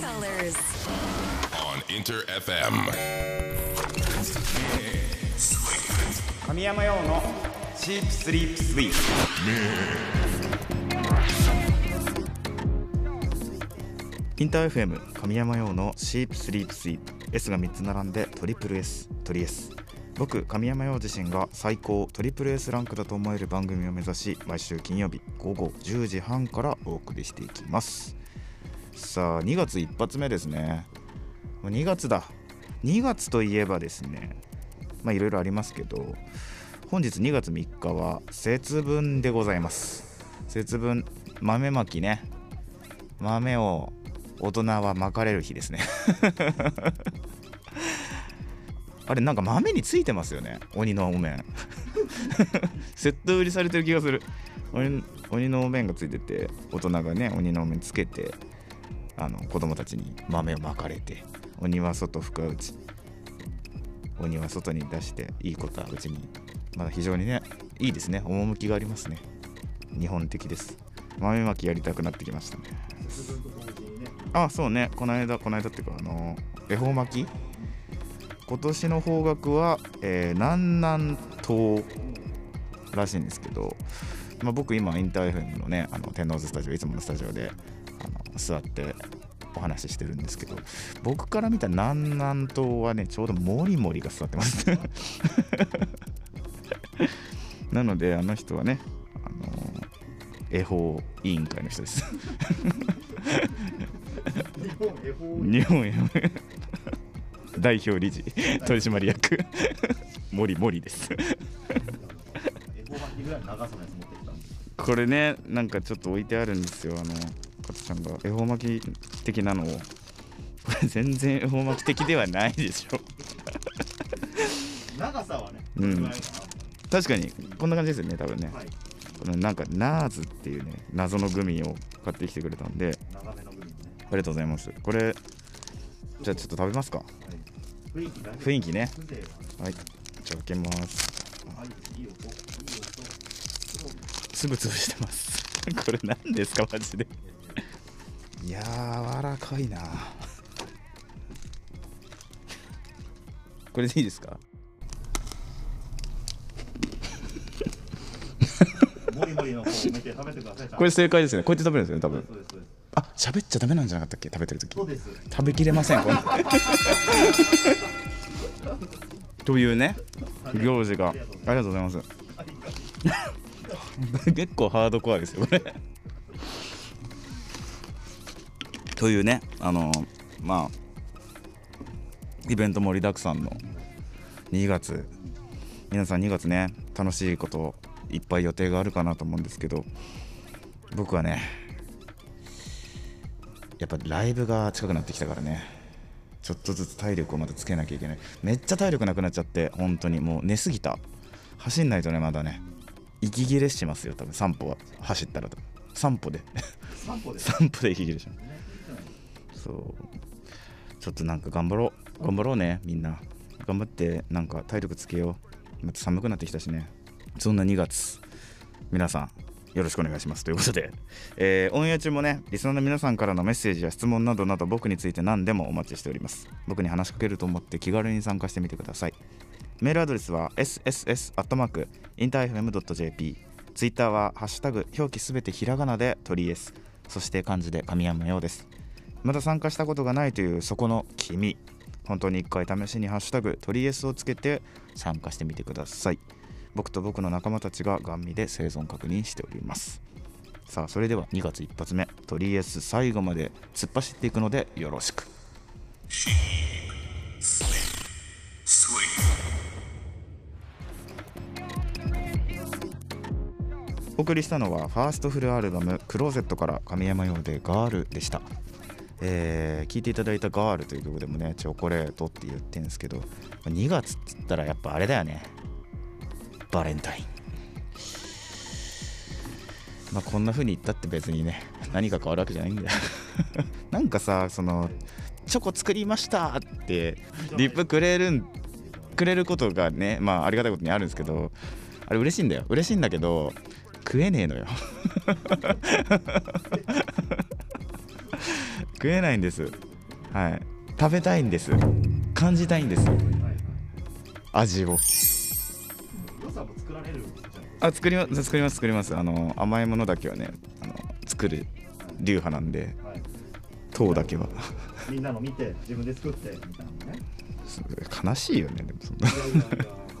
colors. on Inter FM. 神山用のシープスリープスイーインター FM 神山用のシープスリープスイープ S が3つ並んでトリプル S トリ S 僕神山用自身が最高トリプル S ランクだと思える番組を目指し毎週金曜日午後10時半からお送りしていきますさあ2月一発目ですね。2月だ。2月といえばですねまあいろいろありますけど本日2月3日は節分でございます。節分豆まきね。豆を大人はまかれる日ですね。あれなんか豆についてますよね。鬼のお面。セット売りされてる気がする。鬼鬼のお面がついてて大人がね鬼のお面つけて。あの子供たちに豆をまかれて鬼は外深打ち鬼は外に出していいことはうちにまだ非常にねいいですね。趣がありますね。日本的です。豆まきやりたくなってきましたね。あそうね。この間この間っていうかあの恵方巻き？今年の方角は、えー南南東らしいんですけど、まあ、僕今インター FM のねあの天王洲スタジオいつものスタジオで座ってお話ししてるんですけど僕から見た南南東はねちょうどモリモリが座ってます。なのであの人はねあの恵方委員会の人です。日本恵方代表理事。取締役。森森です。これねなんかちょっと置いてあるんですよ。あの加藤さんが恵方巻き的なのを。こ れ全然恵方巻き的ではないでしょ。長さはね、うん。確かにこんな感じですよね多分ね、なはい、このなんかナーズっていうね謎のグミを買ってきてくれたんで。ね、ありがとうございます。これじゃあちょっと食べますか。はい、雰囲気ね。はい。じゃあ開けます。はい、いい音、いい音。すぐ潰してます。これ何ですかマジで柔らかいな。これでいいですか？これ正解ですね。こうやって食べるんですよね多分。あ喋っちゃダメなんじゃなかったっけ？食べてる時。そうです。食べきれませんこん というね行事が。ありがとうございます。結構ハードコアですよこれというねあのまあイベント盛りだくさんの2月皆さん2月ね楽しいこといっぱい予定があるかなと思うんですけど僕はねやっぱライブが近くなってきたからねちょっとずつ体力をまたつけなきゃいけない。めっちゃ体力なくなっちゃって本当に。もう寝すぎた。走んないとねまだね。息切れしますよ多分。散歩は。走ったら散歩で。散歩で。す。散歩で息切れしますそう。ちょっとなんか頑張ろう。頑張ろうねみんな。頑張ってなんか体力つけよう。また寒くなってきたしね。そんな2月皆さんよろしくお願いします。ということで、えーオンエア中もねリスナーの皆さんからのメッセージや質問などなど僕について何でもお待ちしております。僕に話しかけると思って気軽に参加してみてください。メールアドレスは sss.interfm.jp ツイッターはハッシュタグ表記すべてひらがなで鳥 S そして漢字で神山ようです。まだ参加したことがないというそこの君本当に一回試しにハッシュタグ鳥 S をつけて参加してみてください。僕と僕の仲間たちがガン見で生存確認しております。さあそれでは2月一発目。鳥 S 最後まで突っ走っていくのでよろしく。お送りしたのはファーストフルアルバム「クローゼット」から神山用で「ガール」でした。えー聴いていただいた「ガール」という曲でもねチョコレートって言ってるんですけど2月っつったらやっぱあれだよね。バレンタイン。まあこんな風に言ったって別にね何か変わるわけじゃないんだよ。なんかさそのチョコ作りましたってリップくれるんくれることがねまあありがたいことにあるんですけどあれ嬉しいんだよ。嬉しいんだけど食えねえのよ。食えないんです。はい。食べたいんです。感じたいんです。味を。あ作ります作ります作ります。あの甘いものだけはねあの作る流派なんで。はい。糖だけは。みんなの見て自分で作ってみたいなのね悲しいよねでもそんな。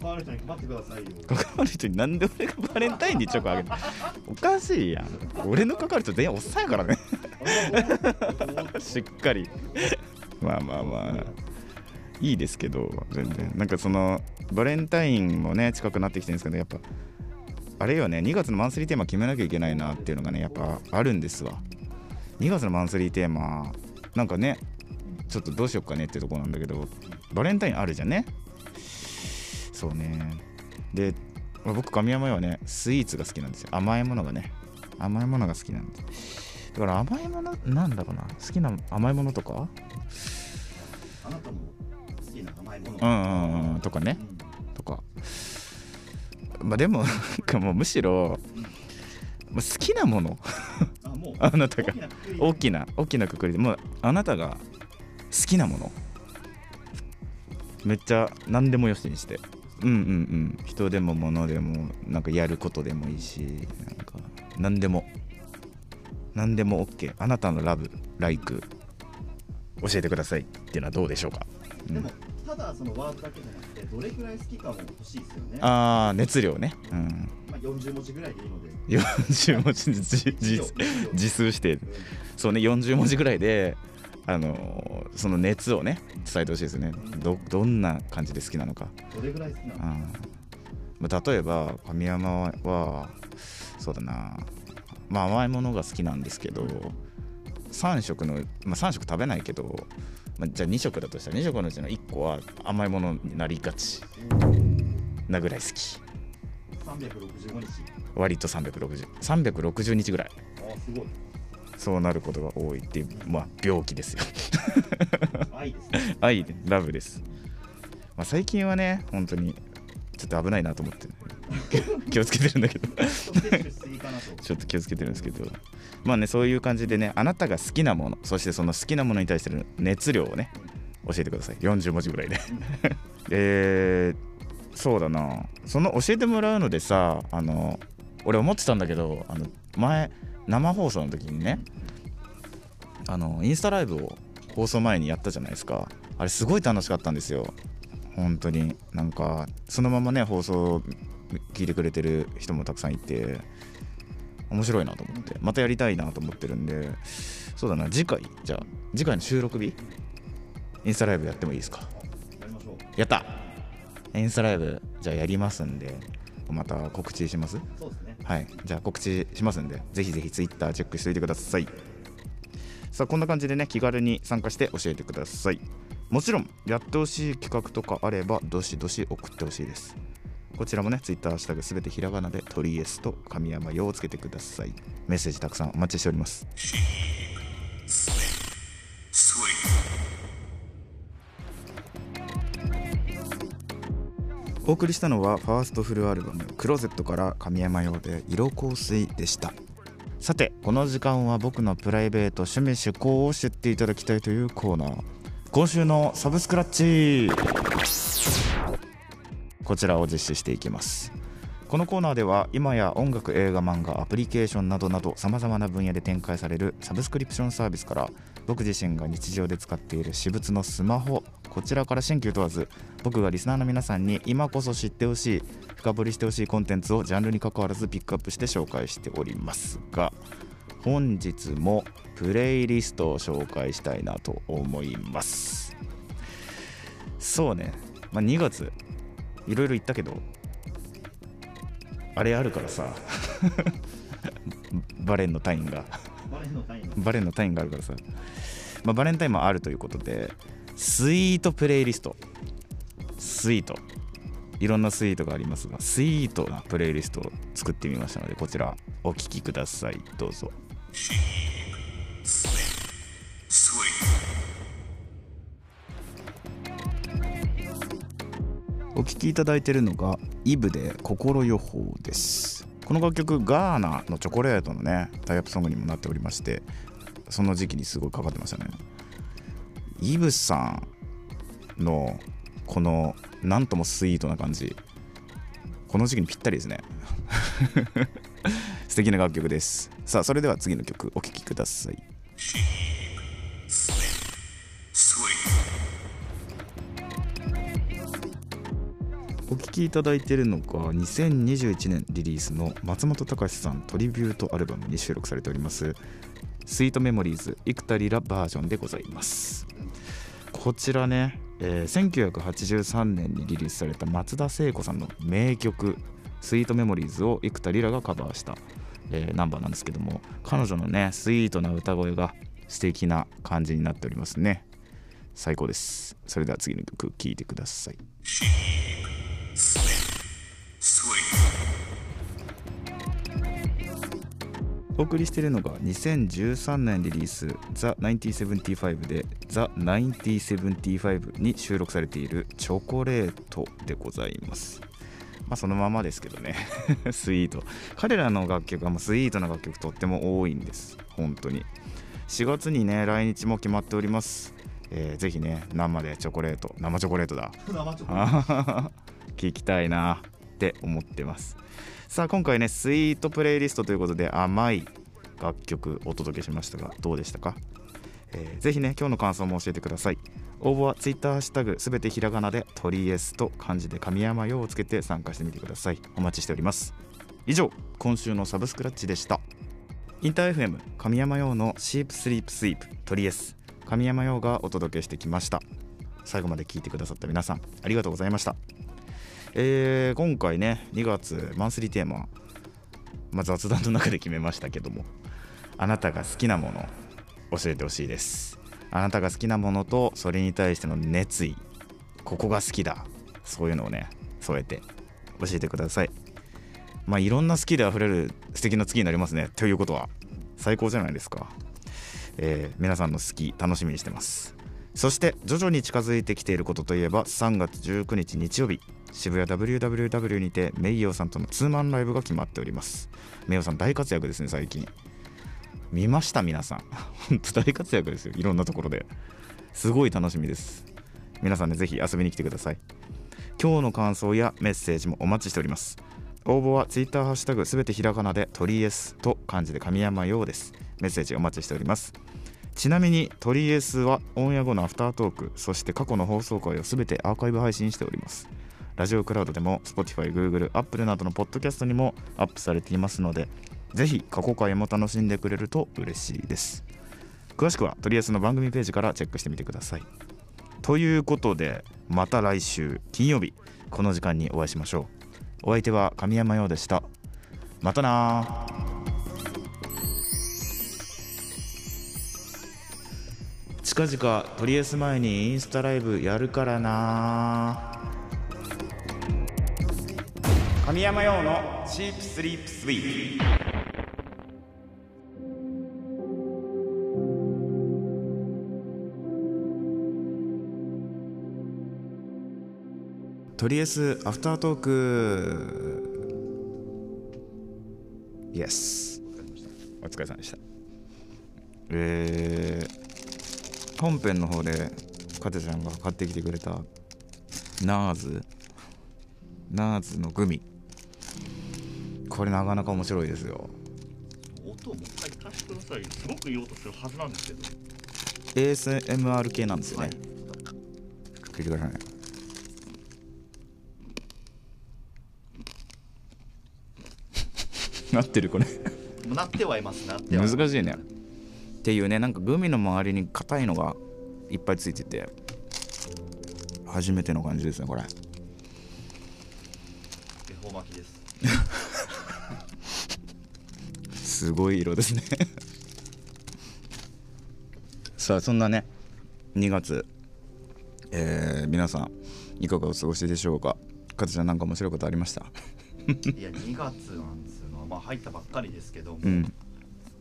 関わる人に配ってくださいよ。関わる人になんで俺がバレンタインにチョコあげておかしいやん。俺の関わる人全員おっさんやからね しっかり。まあまあまあ。いいですけど全然。なんかそのバレンタインもね近くなってきてるんですけどやっぱあれよね2月のマンスリーテーマ決めなきゃいけないなっていうのがねやっぱあるんですわ。2月のマンスリーテーマなんかねちょっとどうしようかねってとこなんだけどバレンタインあるじゃんね。そうね。でまあ僕神山はねスイーツが好きなんですよ。甘いものがね。甘いものが好きなんで。すだから甘いものなんだろうな。好きな甘いものとか？あなたも好きな甘いもの。うんうんうんとかね。うん。とか。まあでももうむしろまあ好きなもの。あなたが。大きな大きなくくりで。もうあなたが好きなもの。めっちゃ何でもよしにして。うんうんうん。人でも物でもなんかやることでもいいしなんか何でも何でも OK あなたのラブライク教えてください。っていうのはどうでしょうか、うん。でもただそのワードだけじゃなくてどれくらい好きかも欲しいですよね。ああ熱量ね。うん。まあ、40文字ぐらいでいいので。40文字自自自数して。そうね40文字ぐらいであのーその熱をね伝えてほしいですね。どどんな感じで好きなのか。どれぐらい好きなの？あまあ例えば神山はそうだなまあ甘いものが好きなんですけど3食の、まあ、3食食べないけど、まあ、じゃあ2食だとしたら2食のうちの1個は甘いものになりがちなぐらい好き。365日。割と360 360日ぐらい。ああすごい。そうなることが多いっていうまあ病気ですよ。愛ですね。愛でラブです、まあ、最近はね本当にちょっと危ないなと思って気をつけてるんだけど ちょっと気をつけてるんですけど。まあねそういう感じでねあなたが好きなものそしてその好きなものに対しての熱量をね教えてください。40文字ぐらいで。えー、そうだな。その教えてもらうのでさあの俺思ってたんだけどあの前生放送の時にねあのインスタライブを放送前にやったじゃないですか。あれすごい楽しかったんですよ。本当に。なんかそのままね放送聞いてくれてる人もたくさんいて面白いなと思ってまたやりたいなと思ってるんでそうだな次回じゃあ次回の収録日インスタライブやってもいいですか？やった！インスタライブじゃあやりますんでまた告知します？そうですね。はい。じゃあ告知しますんでぜひぜひ Twitter チェックしておいてください。さあこんな感じでね気軽に参加して教えてください。もちろんやってほしい企画とかあればどしどし送ってほしいですこちらもね Twitter ハッシュタグすべてひらがなでトリエスと神山用をつけてください。メッセージたくさんお待ちしております。お送りしたのはファーストフルアルバム「クローゼット」から神山用で色香水でした。さてこの時間は僕のプライベート趣味趣向を知っていただきたいというコーナー。今週のサブスクラッチ。こちらを実施していきます。このコーナーでは今や音楽映画漫画アプリケーションなどなどさまざまな分野で展開されるサブスクリプションサービスから僕自身が日常で使っている私物のスマホこちらから新旧問わず僕がリスナーの皆さんに今こそ知ってほしい深掘りしてほしいコンテンツをジャンルに関わらずピックアップして紹介しておりますが本日もプレイリストを紹介したいなと思います。そうね、まあ、2月いろいろ言ったけどあれあるからさ バレンのタインが。バレンのタインが。あるからさ、まあ、バレンタインもあるということでスイートプレイリスト。スイート。いろんなスイートがありますがスイートなプレイリストを作ってみましたのでこちらお聴きください。どうぞお聴きいただいているのがイブで心予報です。この楽曲ガーナのチョコレートのねタイアップソングにもなっておりましてその時期にすごいかかってましたね。イブさんのこのなんともスイートな感じこの時期にぴったりですね。素敵な楽曲です。さあそれでは次の曲お聴きください。お聴きいただいているのが2021年リリースの松本隆さんトリビュートアルバムに収録されております「スイートメモリーズ幾田リラバージョン」でございます。こちらね、えー1983年にリリースされた松田聖子さんの名曲「スイートメモリーズ」を幾田リラがカバーした、えーナンバーなんですけども彼女のねスイートな歌声が素敵な感じになっておりますね。最高です。それでは次の曲聴いてください。お送りしているのが2013年リリース「THE1975」で「THE1975」に収録されている「チョコレート」でございます。まあそのままですけどね。スイート。彼らの楽曲はもうスイートな楽曲とっても多いんです。本当に。4月にね来日も決まっております、えーぜひね生でチョコレート。生チョコレートだ。聞きたいなって思ってますさあ今回ねスイートプレイリストということで甘い楽曲お届けしましたがどうでしたか、えーぜひね今日の感想も教えてください。応募は Twitter ハッシュタグすべてひらがなで鳥 S と漢字で神山用をつけて参加してみてください。お待ちしております。以上今週のサブスクラッチでした。インター FM 神山用のシープスリープスイープ鳥 S 神山用がお届けしてきました。最後まで聞いてくださった皆さんありがとうございました、えー今回ね2月マンスリーテーマ、まあ、雑談の中で決めましたけどもあなたが好きなもの教えてほしいです。あなたが好きなものとそれに対しての熱意ここが好きだそういうのをね添えて教えてください。まあいろんな好きで溢れる素敵な月になりますねということは最高じゃないですか。えー皆さんの好き楽しみにしてます。そして徐々に近づいてきていることといえば3月19日日曜日。渋谷 WWW にてメイヨーさんとのツーマンライブが決まっております。メイヨーさん大活躍ですね最近。見ました皆さん。本当大活躍ですよいろんなところで。すごい楽しみです。皆さんねぜひ遊びに来てください。今日の感想やメッセージもお待ちしております。応募は Twitter ハッシュタグすべてひらがなで鳥 S と漢字で神山用です。メッセージお待ちしております。ちなみに鳥 S はオンエア後のアフタートークそして過去の放送回をすべてアーカイブ配信しております。ラジオクラウドでも Spotify、Google、Apple などのポッドキャストにもアップされていますのでぜひ過去回も楽しんでくれると嬉しいです。詳しくは鳥 S の番組ページからチェックしてみてください。ということでまた来週金曜日この時間にお会いしましょう。お相手は神山陽でした。またな近々とりあえず前にインスタライブやるからな神山陽のチープスリープスイートとりあえずアフタートーク。イエスお疲れ様でした。えー、本編の方でかてちゃんが買ってきてくれたナーズ。ナーズのグミ。これなかなか面白いですよ。音をもう一回足してください。すごくいい音するはずなんですけど。ASMR 系なんですよね、はい。聞いてくださいね。なってるこれ。なってはいます。なっては難しいね。っていうねなんかグミの周りに硬いのがいっぱいついてて初めての感じですねこれすごい色ですね。さあそんなね2月えー皆さんいかがお過ごしでしょうか？かずちゃんなんか面白いことありました？いや2月なんですよ。まあ入ったばっかりですけども、うん。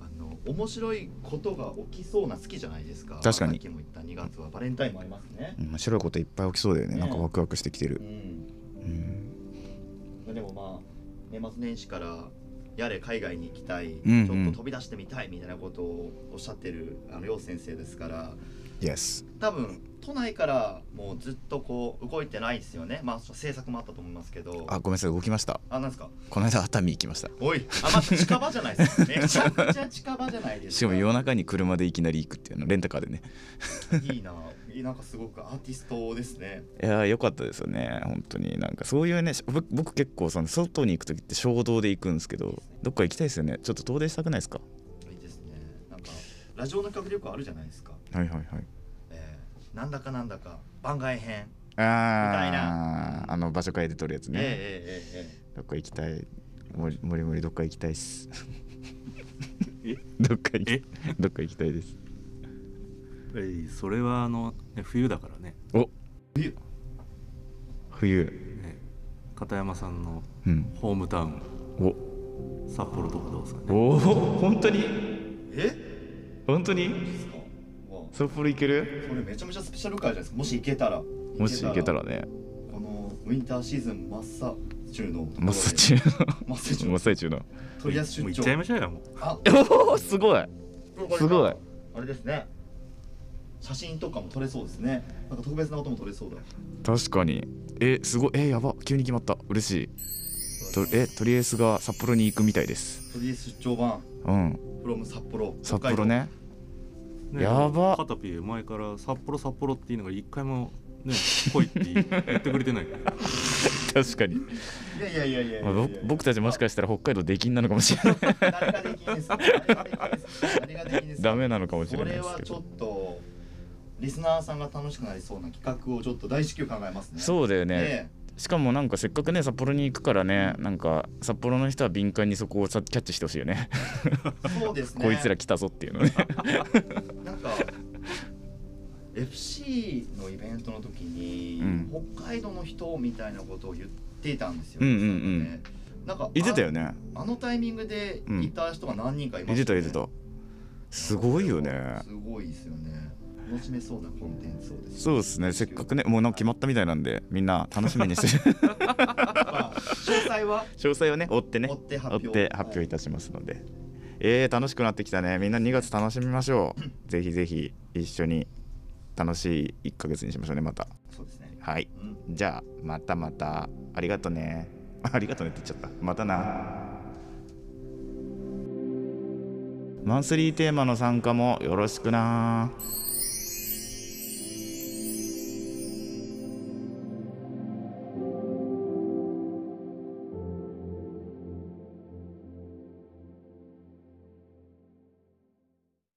あの面白いことが起きそうな好きじゃないですか。確かに。さっきも言った2月は。バレンタインもありますね。面白いこといっぱい起きそうだよね。ね。なんかワクワクしてきてる。うん。うん。でもまあ年末年始からやれ海外に行きたい、うんうん。ちょっと飛び出してみたいみたいなことをおっしゃってるあの陽先生ですから Yes. 多分都内からもうずっとこう動いてないですよね。まあ制作もあったと思いますけど。あごめんなさい動きました。あなんですか？この間熱海行きました。おいあまた近場じゃないですか。めちゃくちゃ近場じゃないですか。しかも夜中に車でいきなり行くっていうのレンタカーでね。いいな。なんかすごくアーティストですね。いやー良かったですよね。本当に。なんかそういうね僕僕結構その外に行く時って衝動で行くんですけどどっか行きたいですよね。ちょっと遠出したくないですか？ラジオの企画力あるじゃないですか、はいはいはい。えーなんだかなんだか番外編。あたいああの場所変えて撮るやつね、えええええどっか行きたい。もりもりもりどっか行きたいっす。え？どっか行きえ？どっか行きたいです。えーそれはあの、ね、冬だからね。お！冬？冬。ね。片山さんのうん。ホームタウン。お。札幌とかどうですかね。おお。本当に？え？本当に？いいですかわ札幌行けるこれめちゃめちゃスペシャル回じゃないですかもし行けたらもし行けたらねこのウィンターシーズン真っ最中の真っ最中真っ最中真っ最中の取り出し出もう行っちゃいましょうよもうあおおすごいすごいあれですね写真とかも撮れそうですねなんか特別な音も撮れそうだ確かにえすごいえやば急に決まった嬉しいとえとりあえずが札幌に行くみたいです取り出出張版うん。from 札幌。札幌ね。ねやば。カタピー前から札幌札幌っていうのが一回もね来いって言ってくれてない。確かに、いやいやいやいやいまあ、や僕僕たちもしかしたら北海道出禁なのかもしれない。ダメなのかもしれこないですけど。れはちょっとリスナーさんが楽しくなりそうな企画をちょっと大至急考えますね。そうだよね。ねしかもなんかせっかくね札幌に行くからねなんか札幌の人は敏感にそこをさキャッチしてほしいよね。そうですね。こいつら来たぞっていうのね。なんか FC のイベントの時に、うん北海道の人みたいなことを言っていたんですよ、うんうんうんねなんか言ってたよねああのタイミングでいた人が何人かいま言っしてた、ねた言ってたすごいよねすごいですよね楽しめそうなコンテンツをですね。そうですね。せっかくねもうなんか決まったみたいなんでみんな楽しみにして。る まあ詳細は？詳細をね追ってね。追って発追表発表いたしますので、えー、楽しくなってきたね。みんな2月楽しみましょう。ぜひぜひ一緒に楽しい1ヶ月にしましょうねまた。そうですね。はい。うん。じゃあまたまた。ありがとね。ありがとねって言っちゃった。またな。マンスリーテーマの参加もよろしくな